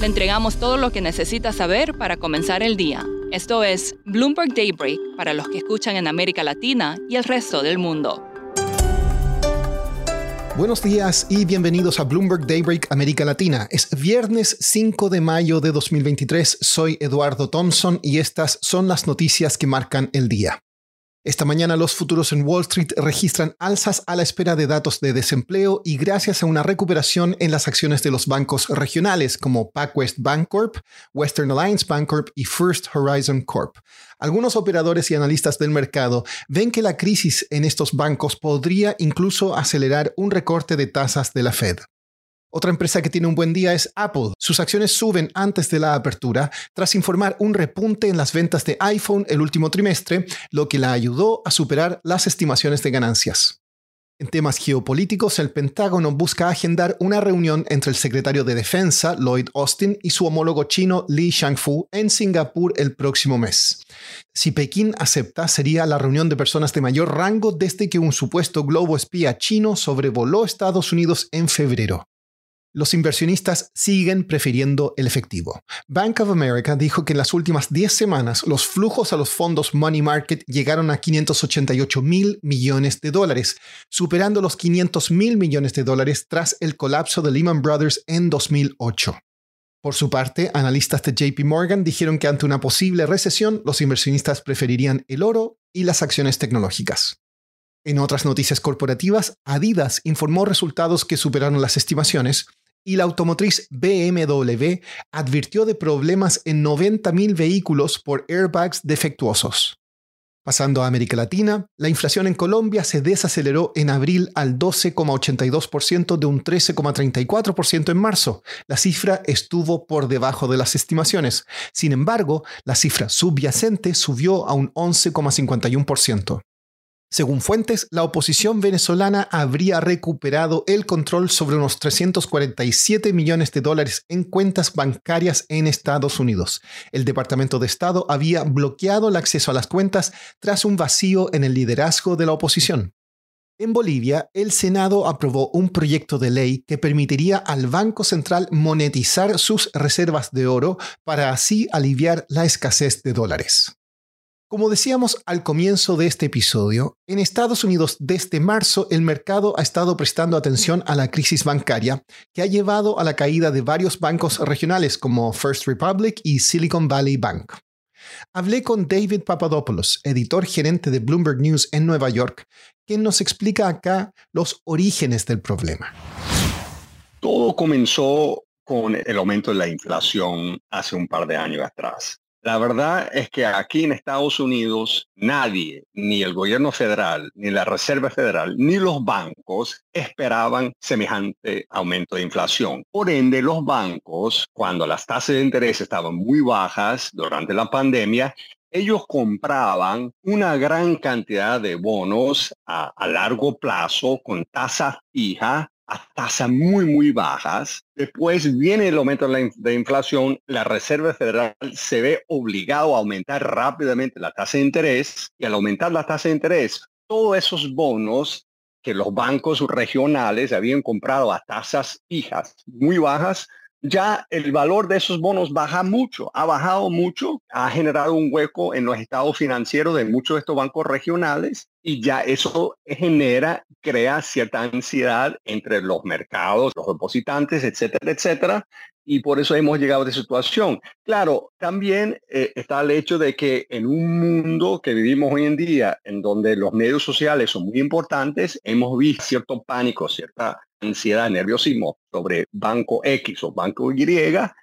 Le entregamos todo lo que necesita saber para comenzar el día. Esto es Bloomberg Daybreak para los que escuchan en América Latina y el resto del mundo. Buenos días y bienvenidos a Bloomberg Daybreak América Latina. Es viernes 5 de mayo de 2023. Soy Eduardo Thompson y estas son las noticias que marcan el día. Esta mañana los futuros en Wall Street registran alzas a la espera de datos de desempleo y gracias a una recuperación en las acciones de los bancos regionales como PacWest Bancorp, Western Alliance Bancorp y First Horizon Corp. Algunos operadores y analistas del mercado ven que la crisis en estos bancos podría incluso acelerar un recorte de tasas de la Fed. Otra empresa que tiene un buen día es Apple. Sus acciones suben antes de la apertura tras informar un repunte en las ventas de iPhone el último trimestre, lo que la ayudó a superar las estimaciones de ganancias. En temas geopolíticos, el Pentágono busca agendar una reunión entre el secretario de Defensa, Lloyd Austin, y su homólogo chino, Li Shangfu, en Singapur el próximo mes. Si Pekín acepta, sería la reunión de personas de mayor rango desde que un supuesto globo espía chino sobrevoló Estados Unidos en febrero los inversionistas siguen prefiriendo el efectivo. Bank of America dijo que en las últimas 10 semanas los flujos a los fondos Money Market llegaron a 588 mil millones de dólares, superando los 500 mil millones de dólares tras el colapso de Lehman Brothers en 2008. Por su parte, analistas de JP Morgan dijeron que ante una posible recesión, los inversionistas preferirían el oro y las acciones tecnológicas. En otras noticias corporativas, Adidas informó resultados que superaron las estimaciones, y la automotriz BMW advirtió de problemas en 90.000 vehículos por airbags defectuosos. Pasando a América Latina, la inflación en Colombia se desaceleró en abril al 12,82% de un 13,34% en marzo. La cifra estuvo por debajo de las estimaciones. Sin embargo, la cifra subyacente subió a un 11,51%. Según fuentes, la oposición venezolana habría recuperado el control sobre unos 347 millones de dólares en cuentas bancarias en Estados Unidos. El Departamento de Estado había bloqueado el acceso a las cuentas tras un vacío en el liderazgo de la oposición. En Bolivia, el Senado aprobó un proyecto de ley que permitiría al Banco Central monetizar sus reservas de oro para así aliviar la escasez de dólares. Como decíamos al comienzo de este episodio, en Estados Unidos desde marzo el mercado ha estado prestando atención a la crisis bancaria que ha llevado a la caída de varios bancos regionales como First Republic y Silicon Valley Bank. Hablé con David Papadopoulos, editor gerente de Bloomberg News en Nueva York, quien nos explica acá los orígenes del problema. Todo comenzó con el aumento de la inflación hace un par de años atrás. La verdad es que aquí en Estados Unidos nadie, ni el gobierno federal, ni la Reserva Federal, ni los bancos esperaban semejante aumento de inflación. Por ende, los bancos, cuando las tasas de interés estaban muy bajas durante la pandemia, ellos compraban una gran cantidad de bonos a, largo plazo con tasa fija a tasas muy, muy bajas. Después viene el aumento de la inflación, la Reserva Federal se ve obligado a aumentar rápidamente la tasa de interés y al aumentar la tasa de interés, todos esos bonos que los bancos regionales habían comprado a tasas fijas muy bajas, ya el valor de esos bonos baja mucho, ha bajado mucho, ha generado un hueco en los estados financieros de muchos de estos bancos regionales y ya eso genera, crea cierta ansiedad entre los mercados, los depositantes, etcétera, etcétera. Y por eso hemos llegado a esta situación. Claro, también eh, está el hecho de que en un mundo que vivimos hoy en día, en donde los medios sociales son muy importantes, hemos visto cierto pánico, cierta ansiedad, nerviosismo sobre banco X o banco Y,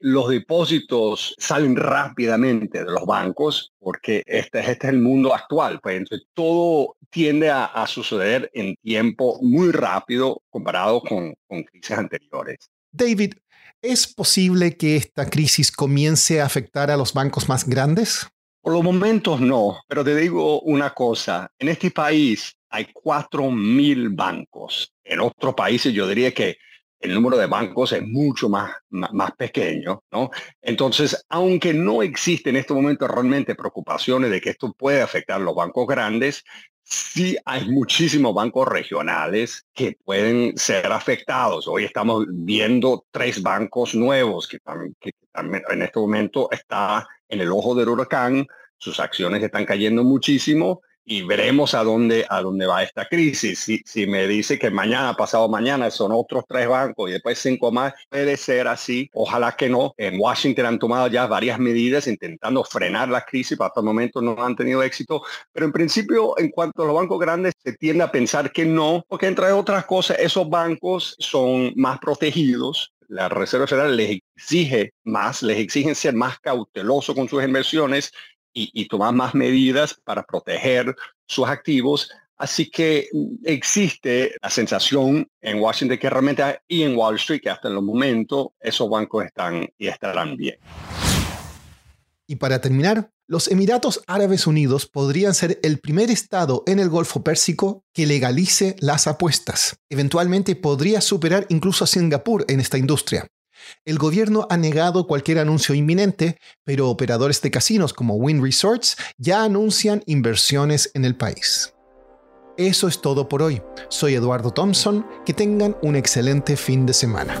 los depósitos salen rápidamente de los bancos porque este, este es el mundo actual. Pues entonces todo tiende a, suceder en tiempo muy rápido comparado con, con crisis anteriores. David, ¿es posible que esta crisis comience a afectar a los bancos más grandes? Por los momentos no, pero te digo una cosa, en este país hay 4.000 bancos. En otros países yo diría que el número de bancos es mucho más, más, pequeño, ¿no? Entonces, aunque no existe en este momento realmente preocupaciones de que esto puede afectar a los bancos grandes, sí hay muchísimos bancos regionales que pueden ser afectados. Hoy estamos viendo tres bancos nuevos que, que también en este momento está en el ojo del huracán, sus acciones están cayendo muchísimo y veremos a dónde, a dónde va esta crisis. Si, si me dice que mañana, pasado mañana, son otros tres bancos y después cinco más, puede ser así. Ojalá que no. En Washington han tomado ya varias medidas intentando frenar la crisis, pero hasta el momento no han tenido éxito. Pero en principio, en cuanto a los bancos grandes, se tiende a pensar que no, porque entre otras cosas, esos bancos son más protegidos la Reserva Federal les exige más, les exigen ser más cautelosos con sus inversiones y, tomar más medidas para proteger sus activos. Así que mm, existe la sensación en Washington que realmente y en Wall Street que hasta el momento esos bancos están y estarán bien. Y para terminar, los Emiratos Árabes Unidos podrían ser el primer estado en el Golfo Pérsico que legalice las apuestas. Eventualmente podría superar incluso a Singapur en esta industria. El gobierno ha negado cualquier anuncio inminente, pero operadores de casinos como Wynn Resorts ya anuncian inversiones en el país. Eso es todo por hoy. Soy Eduardo Thompson. Que tengan un excelente fin de semana.